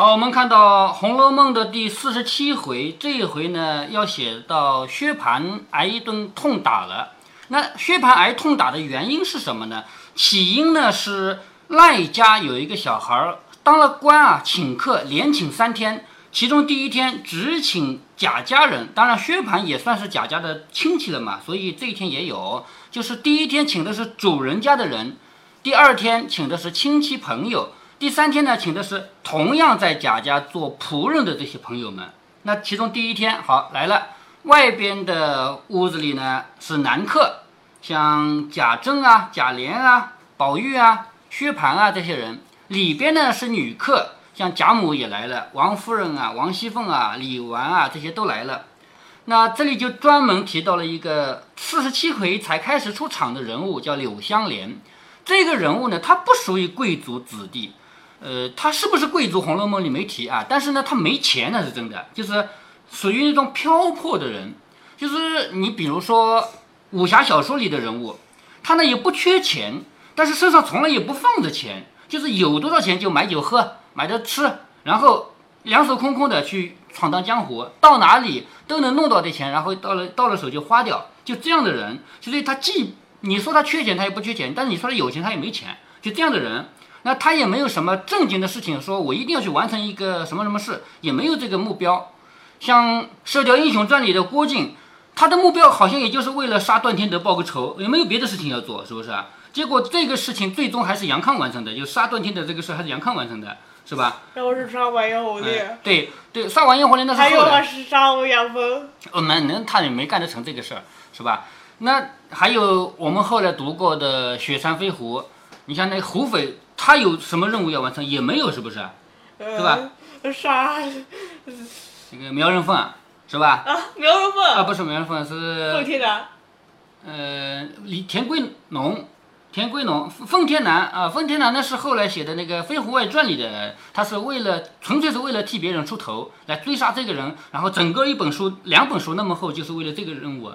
好，我们看到《红楼梦》的第四十七回，这一回呢要写到薛蟠挨一顿痛打了。那薛蟠挨痛打的原因是什么呢？起因呢是赖家有一个小孩当了官啊，请客连请三天，其中第一天只请贾家人，当然薛蟠也算是贾家的亲戚了嘛，所以这一天也有。就是第一天请的是主人家的人，第二天请的是亲戚朋友。第三天呢，请的是同样在贾家做仆人的这些朋友们。那其中第一天好来了，外边的屋子里呢是男客，像贾政啊、贾琏啊、宝玉啊、薛蟠啊这些人；里边呢是女客，像贾母也来了，王夫人啊、王熙凤啊、李纨啊这些都来了。那这里就专门提到了一个四十七回才开始出场的人物，叫柳湘莲。这个人物呢，他不属于贵族子弟。呃，他是不是贵族？《红楼梦》里没提啊，但是呢，他没钱那是真的，就是属于那种漂泊的人。就是你比如说武侠小说里的人物，他呢也不缺钱，但是身上从来也不放着钱，就是有多少钱就买酒喝，买着吃，然后两手空空的去闯荡江湖，到哪里都能弄到的钱，然后到了到了手就花掉，就这样的人。所以他既你说他缺钱，他也不缺钱，但是你说他有钱，他也没钱，就这样的人。那他也没有什么正经的事情，说我一定要去完成一个什么什么事，也没有这个目标。像《射雕英雄传》里的郭靖，他的目标好像也就是为了杀段天德报个仇，也没有别的事情要做，是不是啊？结果这个事情最终还是杨康完成的，就杀段天德这个事还是杨康完成的，是吧？然后是杀完燕红莲，对对，杀完燕红莲那是还有他后来。是杀欧阳锋，哦，那能他也没干得成这个事儿，是吧？那还有我们后来读过的《雪山飞狐》，你像那个胡斐，他有什么任务要完成？也没有，是不是？对吧？呃杀那个苗人凤是吧？啊，苗人凤啊，不是苗人凤，奉是天南，呃李田归农，田归农，奉天南啊，奉天南那是后来写的那个《飞狐外传》里的，他是为了纯粹是为了替别人出头，来追杀这个人，然后整个一本书两本书那么厚，就是为了这个任务，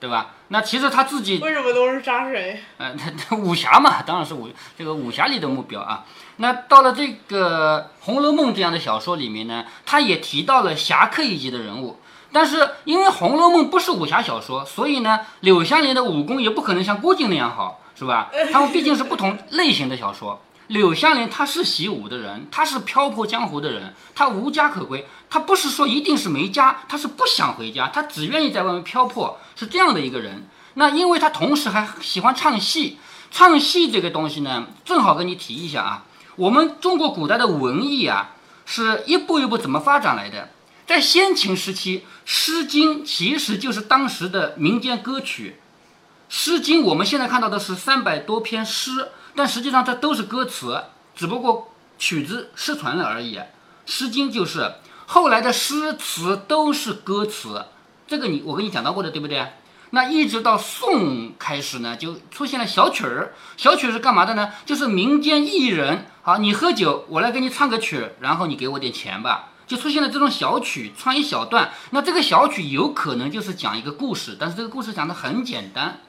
对吧？那其实他自己为什么都是杀谁？呃，他他武侠嘛，当然是武这个武侠里的目标啊。那到了这个《红楼梦》这样的小说里面呢，他也提到了侠客一级的人物。但是因为《红楼梦》不是武侠小说，所以呢，柳湘莲的武功也不可能像郭靖那样好，是吧？他们毕竟是不同类型的小说。柳湘莲她是习武的人，她是漂泊江湖的人，她无家可归，她不是说一定是没家，她是不想回家，她只愿意在外面漂泊，是这样的一个人。那因为她同时还喜欢唱戏，唱戏这个东西呢，正好跟你提一下啊。我们中国古代的文艺啊，是一步一步怎么发展来的？在先秦时期，《诗经》其实就是当时的民间歌曲。《诗经》我们现在看到的是三百多篇诗，但实际上这都是歌词，只不过曲子失传了而已。《诗经》就是后来的诗词都是歌词，这个你我跟你讲到过的，对不对？那一直到宋开始呢，就出现了小曲儿。小曲是干嘛的呢？就是民间艺人，好，你喝酒，我来给你唱个曲，然后你给我点钱吧。就出现了这种小曲，唱一小段。那这个小曲有可能就是讲一个故事，但是这个故事讲的很简单。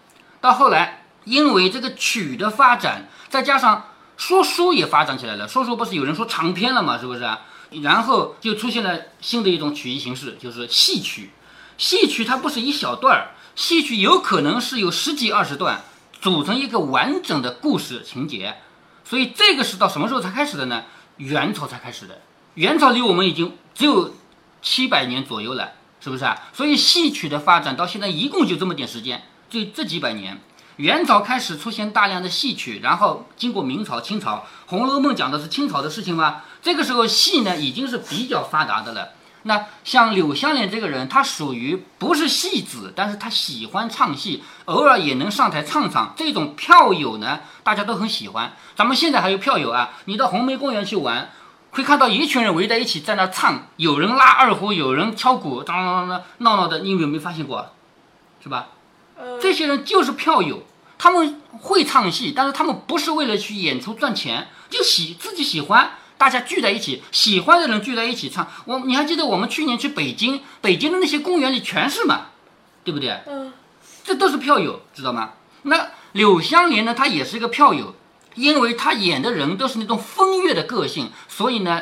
到后来，因为这个曲的发展，再加上说书也发展起来了。说书不是有人说长篇了嘛，是不是啊？然后就出现了新的一种曲艺形式，就是戏曲。戏曲它不是一小段儿，戏曲有可能是有十几二十段，组成一个完整的故事情节。所以这个是到什么时候才开始的呢？元朝才开始的。元朝离我们已经只有七百年左右了，是不是啊？所以戏曲的发展到现在一共就这么点时间，就这几百年。元朝开始出现大量的戏曲，然后经过明朝、清朝，《红楼梦》讲的是清朝的事情吗？这个时候戏呢已经是比较发达的了。那像柳湘莲这个人，他属于不是戏子，但是他喜欢唱戏，偶尔也能上台唱唱。这种票友呢，大家都很喜欢。咱们现在还有票友啊，你到红梅公园去玩，会看到一群人围在一起在那唱，有人拉二胡，有人敲鼓，当当当当闹闹的，你有没有发现过？是吧？呃，这些人就是票友，他们会唱戏，但是他们不是为了去演出赚钱，就喜自己喜欢，大家聚在一起，喜欢的人聚在一起唱。我你还记得我们去年去北京，北京的那些公园里全是嘛，对不对？嗯，这都是票友，知道吗？那柳湘莲呢，她也是一个票友，因为她演的人都是那种风月的个性，所以呢，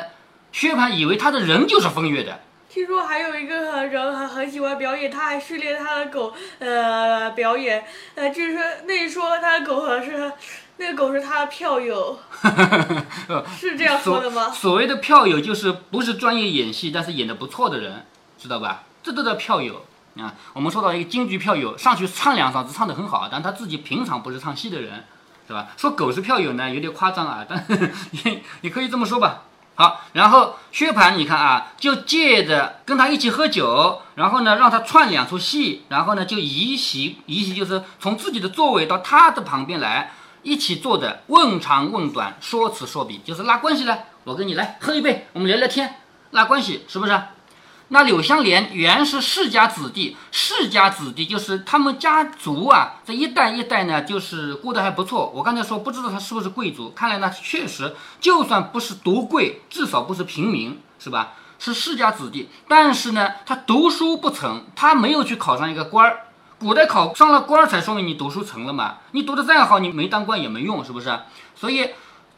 薛蟠以为她的人就是风月的。听说还有一个人很很喜欢表演，他还训练他的狗呃表演，呃就是那说他的狗好像是那个狗是他的票友，是这样说的吗？所谓的票友就是不是专业演戏，但是演的不错的人，知道吧？这都叫票友啊。我们说到一个京剧票友，上去唱两嗓子唱的很好，但他自己平常不是唱戏的人，是吧？说狗是票友呢，有点夸张啊，但 也也可以这么说吧。好，然后薛蟠，你看啊，就借着跟他一起喝酒，然后呢，让他串两出戏，然后呢，就移席，移席就是从自己的座位到他的旁边来，一起坐着，问长问短，说此说彼，就是拉关系了。我跟你来喝一杯，我们聊聊天，拉关系，是不是？那柳湘莲原是世家子弟，世家子弟就是他们家族啊，这一代一代呢，就是过得还不错。我刚才说不知道他是不是贵族，看来呢，确实就算不是独贵，至少不是平民，是吧？是世家子弟，但是呢，他读书不成，他没有去考上一个官儿。古代考上了官儿，才说明你读书成了嘛。你读得再好，你没当官也没用，是不是？所以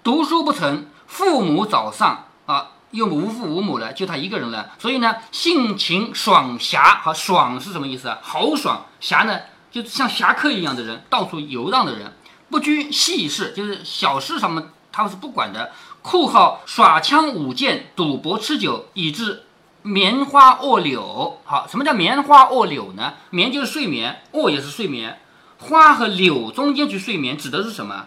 读书不成，父母早丧啊。又无父无母了，就他一个人了。所以呢，性情爽侠，好爽是什么意思啊？豪爽侠呢，就像侠客一样的人，到处游荡的人，不拘细事，就是小事上面他们是不管的。酷号耍枪舞剑、赌博吃酒，以致棉花卧柳。好，什么叫棉花卧柳呢？棉就是睡眠，卧也是睡眠。花和柳中间去睡眠，指的是什么？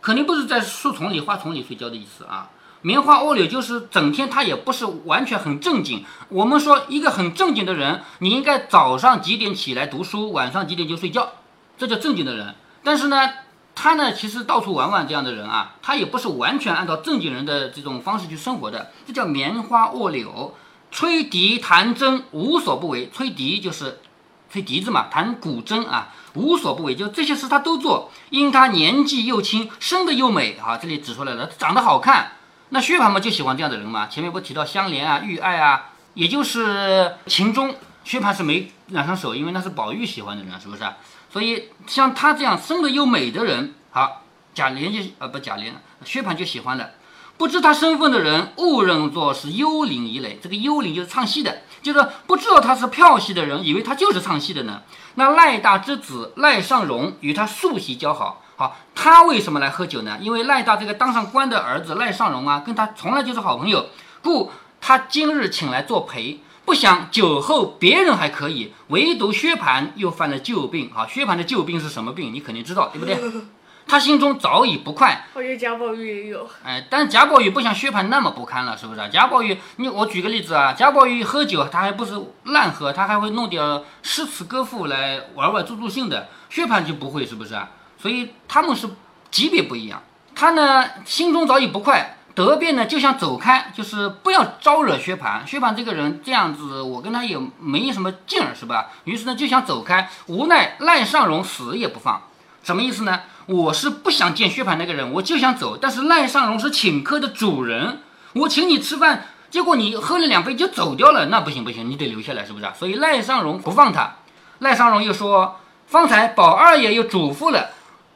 肯定不是在树丛里、花丛里睡觉的意思啊。棉花卧柳就是整天，他也不是完全很正经。我们说一个很正经的人，你应该早上几点起来读书，晚上几点就睡觉，这叫正经的人。但是呢，他呢其实到处玩玩这样的人啊，他也不是完全按照正经人的这种方式去生活的，这叫棉花卧柳。吹笛弹筝无所不为，吹笛就是吹笛子嘛，弹古筝啊无所不为，就这些事他都做。因他年纪又轻，生得又美啊，这里指出来了，长得好看。那薛蟠嘛就喜欢这样的人嘛？前面不提到香莲啊、玉爱啊，也就是秦钟，薛蟠是没染上手，因为那是宝玉喜欢的人，是不是？所以像他这样生得又美的人，好，贾琏就呃不贾琏，薛蟠就喜欢了。不知他身份的人误认作是幽灵一类，这个幽灵就是唱戏的，就是不知道他是票戏的人，以为他就是唱戏的呢。那赖大之子赖尚荣与他素习交好。好，他为什么来喝酒呢？因为赖大这个当上官的儿子赖尚荣啊，跟他从来就是好朋友，故他今日请来作陪。不想酒后别人还可以，唯独薛蟠又犯了旧病。好，薛蟠的旧病是什么病？你肯定知道，对不对？他心中早已不快。我觉得贾宝玉也有。哎，但是贾宝玉不像薛蟠那么不堪了，是不是？贾宝玉，你我举个例子啊，贾宝玉喝酒，他还不是乱喝，他还会弄点诗词歌赋来玩玩助助兴的。薛蟠就不会，是不是啊？所以他们是级别不一样，他呢心中早已不快，得便呢就想走开，就是不要招惹薛蟠。薛蟠这个人这样子，我跟他也没什么劲儿，是吧？于是呢就想走开，无奈赖尚荣死也不放，什么意思呢？我是不想见薛蟠那个人，我就想走，但是赖尚荣是请客的主人，我请你吃饭，结果你喝了两杯就走掉了，那不行不行，你得留下来，是不是？啊所以赖尚荣不放他。赖尚荣又说，方才宝二爷又嘱咐了。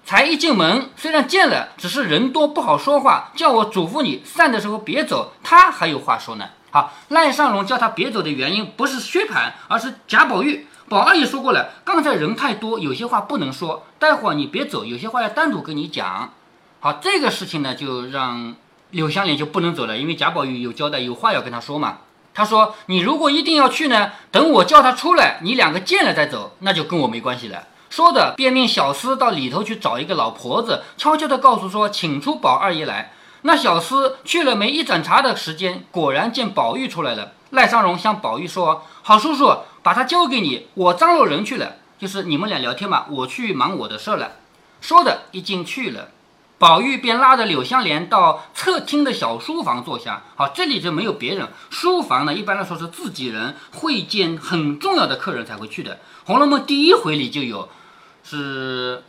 才一进门，虽然见了，只是人多不好说话，叫我嘱咐你散的时候别走。他还有话说呢。好，赖尚荣叫他别走的原因不是薛蟠，而是贾宝玉。宝二爷说过了，刚才人太多，有些话不能说。待会儿你别走，有些话要单独跟你讲。好，这个事情呢，就让柳湘莲就不能走了，因为贾宝玉有交代，有话要跟他说嘛。他说：“你如果一定要去呢，等我叫他出来，你两个见了再走，那就跟我没关系了。”说着便命小厮到里头去找一个老婆子，悄悄地告诉说，请出宝二爷来。那小厮去了没一盏茶的时间，果然见宝玉出来了。赖尚荣向宝玉说：“好叔叔，把他交给你，我张罗人去了，就是你们俩聊天嘛，我去忙我的事了。”说的一进去了，宝玉便拉着柳湘莲到侧厅的小书房坐下。好，这里就没有别人。书房呢，一般来说是自己人会见很重要的客人才会去的。《红楼梦》第一回里就有。是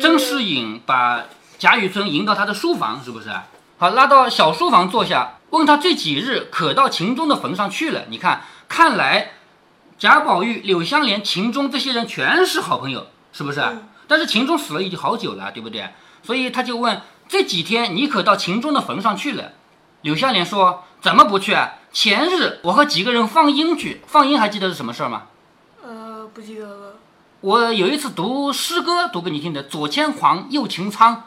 甄士隐把贾雨村迎到他的书房，是不是？好，拉到小书房坐下，问他这几日可到秦钟的坟上去了？你看，看来贾宝玉、柳湘莲、秦钟这些人全是好朋友，是不是？但是秦钟死了已经好久了，对不对？所以他就问这几天你可到秦钟的坟上去了？柳湘莲说：“怎么不去啊？前日我和几个人放鹰去，放鹰还记得是什么事儿吗？呃，不记得了。我有一次读诗歌，读给你听的，左牵黄，右擎苍，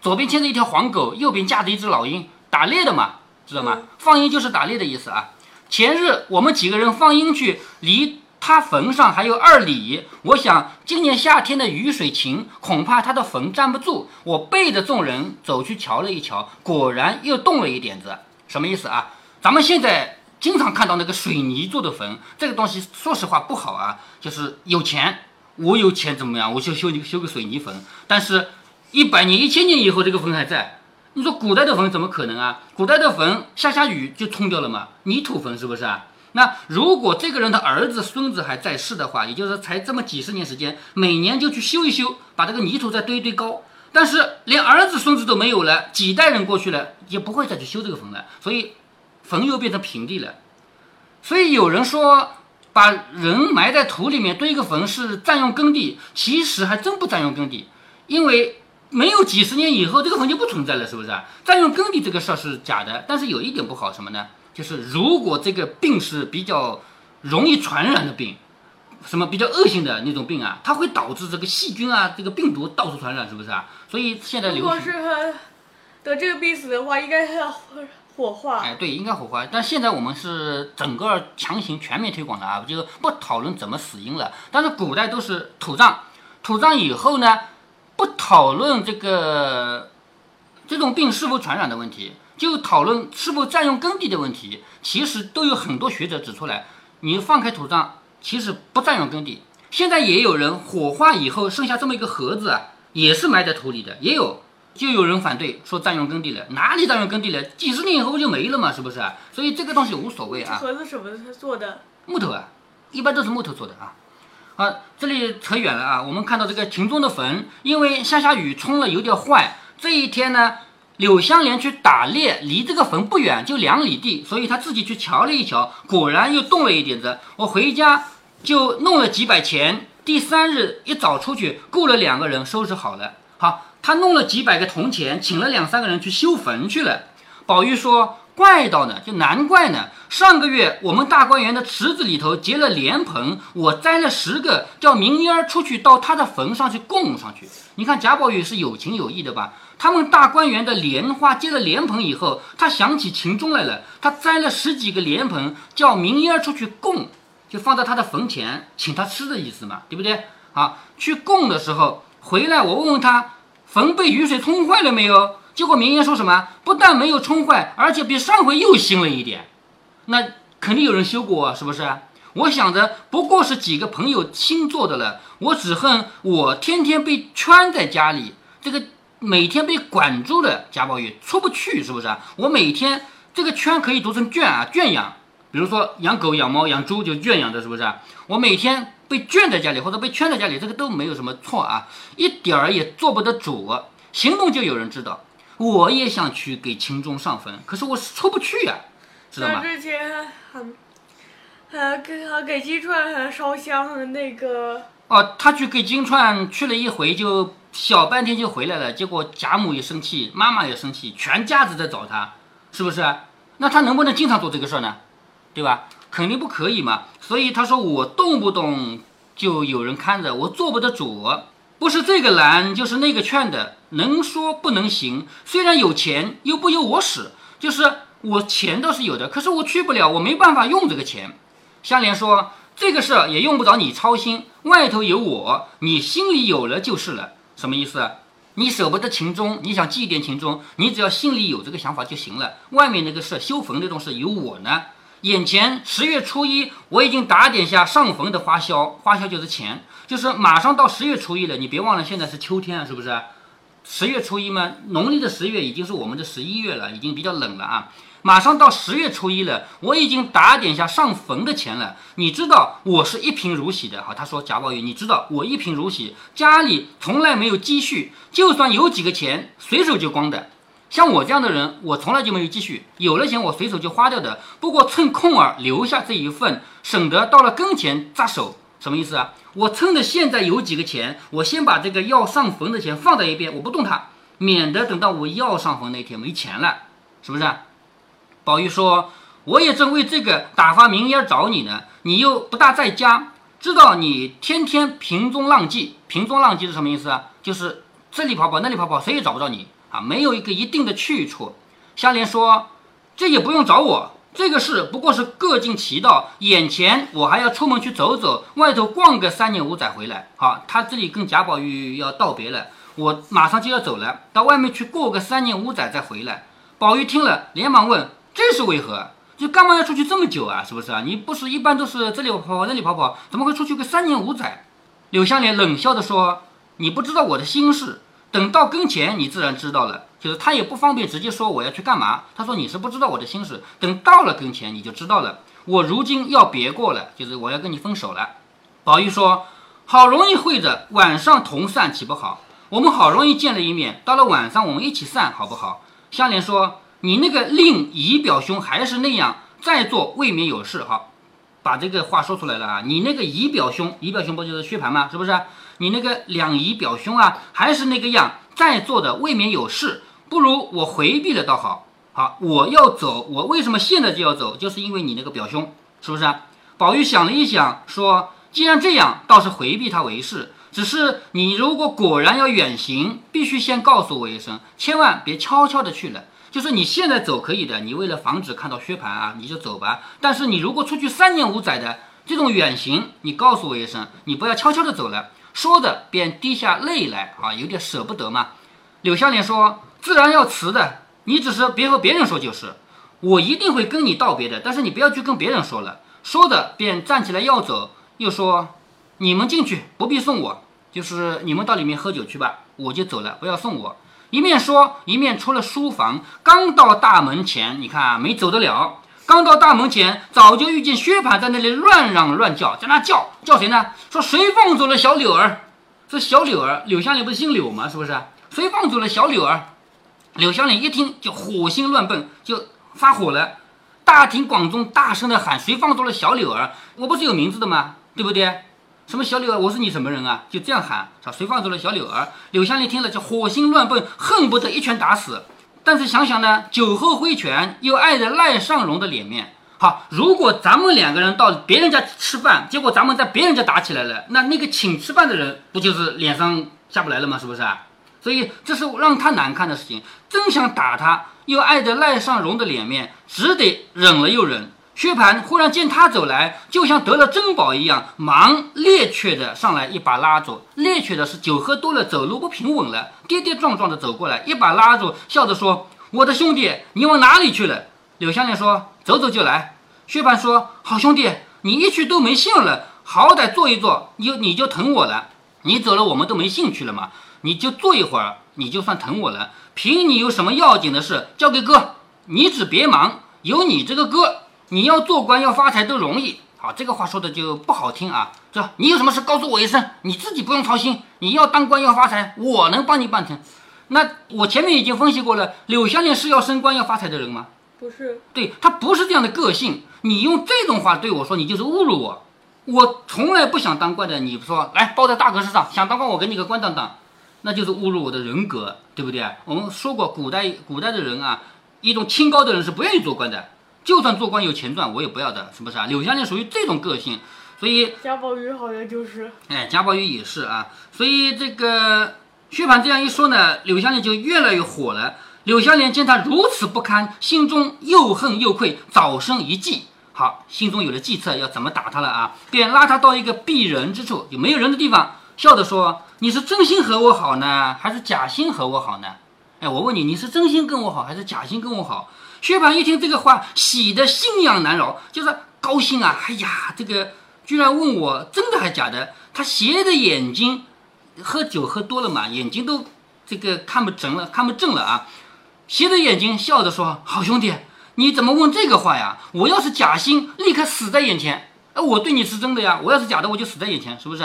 左边牵着一条黄狗，右边架着一只老鹰，打猎的嘛，知道吗？嗯放鹰就是打猎的意思啊。前日我们几个人放鹰去，离他坟上还有二里。我想今年夏天的雨水勤，恐怕他的坟站不住。我背着众人走去瞧了一瞧，果然又动了一点子。什么意思啊？咱们现在经常看到那个水泥做的坟，这个东西说实话不好啊。就是有钱，我有钱怎么样？我就修修个水泥坟。但是，一百年、一千年以后，这个坟还在。你说古代的坟怎么可能啊？古代的坟下下雨就冲掉了嘛，泥土坟是不是啊？那如果这个人的儿子、孙子还在世的话，也就是才这么几十年时间，每年就去修一修，把这个泥土再堆一堆高。但是连儿子、孙子都没有了，几代人过去了，也不会再去修这个坟了，所以坟又变成平地了。所以有人说，把人埋在土里面堆一个坟是占用耕地，其实还真不占用耕地，因为没有几十年以后，这个坟就不存在了，是不是？占用耕地这个事儿是假的，但是有一点不好什么呢？就是如果这个病是比较容易传染的病，什么比较恶性的那种病啊，它会导致这个细菌啊、这个病毒到处传染，是不是啊？所以现在如果。是得这个病死的话，应该是要火化。哎，对，应该火化。但现在我们是整个强行全面推广的啊，就不讨论怎么死因了。但是古代都是土葬，土葬以后呢，不讨论这个这种病是否传染的问题，就讨论是否占用耕地的问题。其实都有很多学者指出来，你放开土葬，其实不占用耕地。现在也有人火化以后剩下这么一个盒子啊，也是埋在土里的，也有。就有人反对说占用耕地了，哪里占用耕地了？几十年以后不就没了嘛，是不是啊？所以这个东西无所谓这啊，盒子什么做的？木头啊，一般都是木头做的啊。啊，这里扯远了啊。我们看到这个秦钟的坟，因为下下雨冲了有点坏。这一天呢，柳香莲去打猎，离这个坟不远，就两里地，所以他自己去瞧了一瞧，果然又动了一点子。我回家就弄了几百钱，第三日一早出去，雇了两个人收拾好了。好，他弄了几百个铜钱，请了两三个人去修坟去了。宝玉说：“怪道呢，就难怪呢。上个月我们大观园的池子里头结了莲蓬，我摘了十个，叫明烟儿出去到他的坟上去供上去。你看贾宝玉是有情有义的吧？他们大观园的莲花结了莲蓬以后，他想起秦钟来了，他摘了十几个莲蓬，叫明烟儿出去供，就放在他的坟前，请他吃的意思嘛，对不对？好，去供的时候回来，我问问他坟被雨水冲坏了没有？结果明烟说什么？不但没有冲坏，而且比上回又新了一点。那肯定有人修过，是不是？我想着不过是几个朋友新做的了，我只恨我天天被圈在家里，这个每天被管住了，贾宝玉出不去，是不是啊？我每天这个圈可以读成圈啊，圈养，比如说养狗、养猫、养猪就圈养的，是不是啊？我每天被圈在家里或者被圈在家里，这个都没有什么错啊，一点儿也做不得主，行动就有人知道。我也想去给秦钟上坟，可是我出不去呀、知道吗？之前很呃给呃给金钏呃烧香的那个，哦，他去给金钏去了一回，就小半天就回来了。结果贾母也生气，妈妈也生气，全家子在找他，是不是？那他能不能经常做这个事儿呢？对吧？肯定不可以嘛。所以他说我动不动就有人看着，我做不得主，不是这个拦就是那个劝的，能说不能行。虽然有钱，又不由我使，就是我钱倒是有的，可是我去不了，我没办法用这个钱。香莲说：“这个事儿也用不着你操心，外头有我，你心里有了就是了。什么意思？你舍不得秦钟，你想祭奠秦钟，你只要心里有这个想法就行了。外面那个事，修坟那种事，有我呢。眼前十月初一，我已经打点下上坟的花销，花销就是钱，就是马上到十月初一了。你别忘了，现在是秋天啊，是不是？十月初一嘛，农历的十月已经是我们的十一月了，已经比较冷了啊。马上到十月初一了，我已经打点下上坟的钱了。你知道我是一贫如洗的，好，他说贾宝玉，你知道我一贫如洗，家里从来没有积蓄，就算有几个钱，随手就光的。像我这样的人，我从来就没有积蓄，有了钱我随手就花掉的。不过趁空儿留下这一份，省得到了跟前扎手。什么意思啊？我趁着现在有几个钱，我先把这个要上坟的钱放在一边，我不动它，免得等到我要上坟那天没钱了，是不是？宝玉说：“我也正为这个打发明烟找你呢，你又不大在家，知道你天天瓶中浪迹。瓶中浪迹是什么意思啊？就是这里跑跑那里跑跑，谁也找不到你啊，没有一个一定的去处。”香莲说：“这也不用找我。”这个事不过是各尽其道，眼前我还要出门去走走，外头逛个三年五载回来。好，他这里跟贾宝玉要道别了，我马上就要走了，到外面去过个三年五载再回来。宝玉听了，连忙问：“这是为何？就干嘛要出去这么久啊？是不是啊？你不是一般都是这里跑跑那里跑跑，怎么会出去个三年五载？”柳香莲冷笑着说：“你不知道我的心事，等到跟前，你自然知道了。”就是他也不方便直接说我要去干嘛。他说你是不知道我的心事，等到了跟前你就知道了。我如今要别过了，就是我要跟你分手了。宝玉说：“好容易会着，晚上同散岂不好？我们好容易见了一面，到了晚上我们一起散好不好？”香莲说：“你那个令姨表兄还是那样，在做未免有事。”哈，把这个话说出来了啊！你那个姨表兄，姨表兄不就是薛蟠吗？是不是？你那个两姨表兄啊，还是那个样，在座的未免有事。不如我回避了倒好，好，我要走，我为什么现在就要走？就是因为你那个表兄，是不是啊？宝玉想了一想，说：既然这样，倒是回避他为是。只是你如果果然要远行，必须先告诉我一声，千万别悄悄的去了。就是你现在走可以的，你为了防止看到薛蟠啊，你就走吧。但是你如果出去三年五载的这种远行，你告诉我一声，你不要悄悄的走了。说着便滴下泪来，啊，有点舍不得嘛。柳香莲说。自然要辞的，你只是别和别人说就是，我一定会跟你道别的，但是你不要去跟别人说了。说着便站起来要走，又说：“你们进去不必送我，就是你们到里面喝酒去吧，我就走了，不要送我。”一面说一面出了书房，刚到大门前，你看没走得了。刚到大门前，早就遇见薛蟠在那里乱嚷乱叫，在那叫叫谁呢？说谁放走了小柳儿？这小柳儿，柳湘莲不是姓柳吗？是不是？谁放走了小柳儿？柳湘莲一听就火星乱蹦，就发火了。大庭广众大声的喊：“谁放走了小柳儿？我不是有名字的吗？对不对？什么小柳儿？我是你什么人啊？”就这样喊，说谁放走了小柳儿？柳湘莲听了就火星乱蹦，恨不得一拳打死。但是想想呢，酒后挥拳又碍着赖尚荣的脸面。好，如果咱们两个人到别人家吃饭，结果咱们在别人家打起来了，那那个请吃饭的人不就是脸上下不来了吗？是不是啊？所以这是让他难看的事情，真想打他，又碍着赖尚荣的脸面，只得忍了又忍。薛蟠忽然见他走来，就像得了珍宝一样，忙趔趄的上来，一把拉住。趔趄的是酒喝多了，走路不平稳了，跌跌撞撞的走过来，一把拉住，笑着说：“我的兄弟，你往哪里去了？”柳香莲说：“走走就来。”薛蟠说：“好兄弟，你一去都没信了，好歹坐一坐，你你就疼我了。你走了，我们都没兴趣了嘛。”你就坐一会儿，你就算疼我了。凭你有什么要紧的事，交给哥，你只别忙。有你这个哥，你要做官要发财都容易。好，这个话说的就不好听啊。这你有什么事告诉我一声，你自己不用操心。你要当官要发财，我能帮你办成。那我前面已经分析过了，柳香莲是要升官要发财的人吗？不是，对他不是这样的个性。你用这种话对我说，你就是侮辱我。我从来不想当官的。你说来包在大哥身上，想当官我给你个官当当。那就是侮辱我的人格，对不对？我们说过，古代古代的人啊，一种清高的人是不愿意做官的，就算做官有钱赚，我也不要的，是不是啊？柳湘莲属于这种个性，所以贾宝玉好像就是，哎，贾宝玉也是啊。所以这个薛蟠这样一说呢，柳湘莲就越来越火了。柳湘莲见他如此不堪，心中又恨又愧，早生一计，好，心中有了计策，要怎么打他了啊？便拉他到一个避人之处，有没有人的地方。笑着说：“你是真心和我好呢，还是假心和我好呢？哎，我问你，你是真心跟我好，还是假心跟我好？”薛蟠一听这个话，喜得心痒难饶，就是高兴啊！哎呀，这个居然问我真的还假的？他斜着眼睛，喝酒喝多了嘛，眼睛都这个看不正了，看不正了啊！斜着眼睛笑着说：“好兄弟，你怎么问这个话呀？我要是假心，立刻死在眼前。哎，我对你是真的呀，我要是假的，我就死在眼前，是不是？”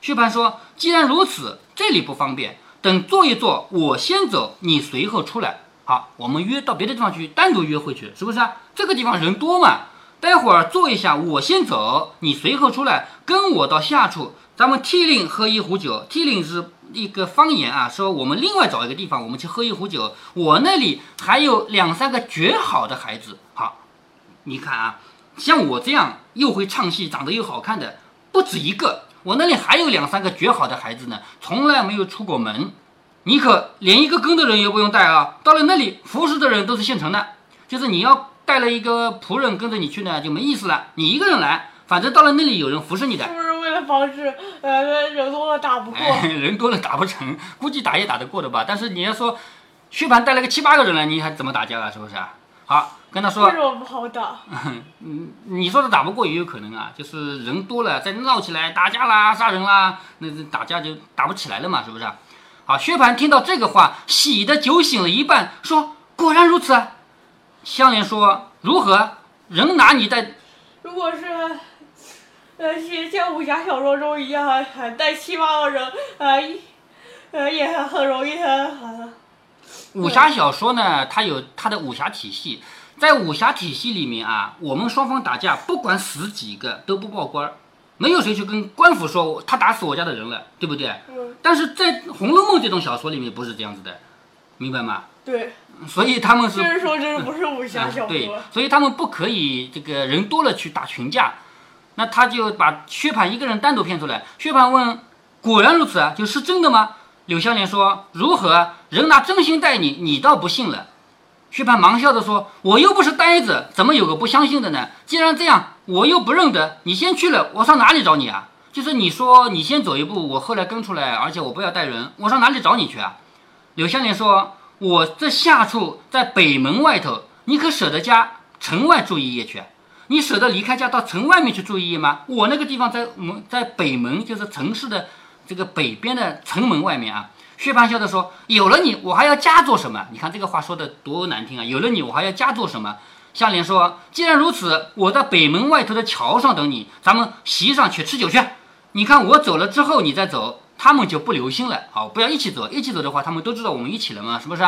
薛蟠说：“既然如此，这里不方便，等坐一坐，我先走，你随后出来。好，我们约到别的地方去，单独约会去，是不是啊？这个地方人多嘛。待会儿坐一下，我先走，你随后出来，跟我到下处，咱们替令喝一壶酒，替令是一个方言啊，说我们另外找一个地方，我们去喝一壶酒。我那里还有两三个绝好的孩子，好，你看啊，像我这样又会唱戏、长得又好看的不止一个，我那里还有两三个绝好的孩子呢，从来没有出过门。你可连一个跟的人也不用带啊，到了那里服侍的人都是现成的，就是你要带了一个仆人跟着你去呢，就没意思了。你一个人来，反正到了那里有人服侍你的。是不是为了防止呃人多了打不过？哎，人多了打不成，估计打也打得过的吧。但是你要说薛蟠带了个七八个人来，你还怎么打架啊？是不是啊？好，跟他说为，什么不好打？嗯，你说的打不过也有可能啊，就是人多了再闹起来打架啦、杀人啦，那这打架就打不起来了嘛，是不是啊？好，薛蟠听到这个话，喜的酒醒了一半，说：“果然如此啊。”香莲说：“如何？人拿你带如果是呃像像武侠小说中一样，还带七八个人，呃一呃也很容易呃武侠小说呢，它有它的武侠体系，在武侠体系里面啊，我们双方打架，不管死几个都不报官儿，没有谁去跟官府说他打死我家的人了，对不对？嗯但是在《红楼梦》这种小说里面不是这样子的，明白吗？对，所以他们是就是说这不是武侠小说对，，所以他们不可以这个人多了去打群架，那他就把薛蟠一个人单独骗出来。薛蟠问：“果然如此啊？就是真的吗？”柳湘莲说：“如何？人拿真心待你，你倒不信了。”薛蟠忙笑着说：“我又不是呆子，怎么有个不相信的呢？既然这样，我又不认得，你先去了，我上哪里找你啊？就是你说你先走一步，我后来跟出来，而且我不要带人，我上哪里找你去啊？”柳湘莲说：“我这下处在北门外头，你可舍得家城外住一夜去？你舍得离开家到城外面去住一夜吗？我那个地方在门在北门，就是城市的这个北边的城门外面啊。”薛蟠笑着说：“有了你，我还要家做什么？你看这个话说的多难听啊！有了你，我还要家做什么？”香莲说：“既然如此，我在北门外头的桥上等你，咱们席上去吃酒去。你看我走了之后，你再走，他们就不留心了。好，不要一起走，一起走的话，他们都知道我们一起了嘛，是不是？”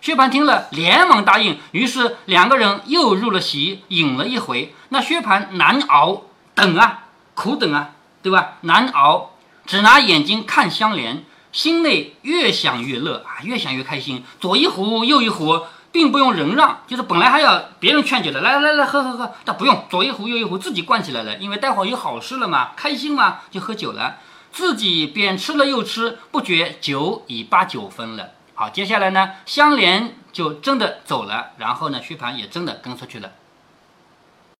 薛蟠听了，连忙答应。于是两个人又入了席，饮了一回。那薛蟠难熬，等啊，苦等啊，对吧？难熬，只拿眼睛看香莲，心内越想越乐啊，越想越开心。左一壶，右一壶，并不用人让，就是本来还要别人劝酒的，来来来，喝喝喝，但不用，左一壶右一壶，自己灌起来了，因为待会儿有好事了嘛，开心嘛，就喝酒了。自己便吃了又吃，不觉酒已八九分了。好，接下来呢，香莲就真的走了，然后呢，薛蟠也真的跟出去了。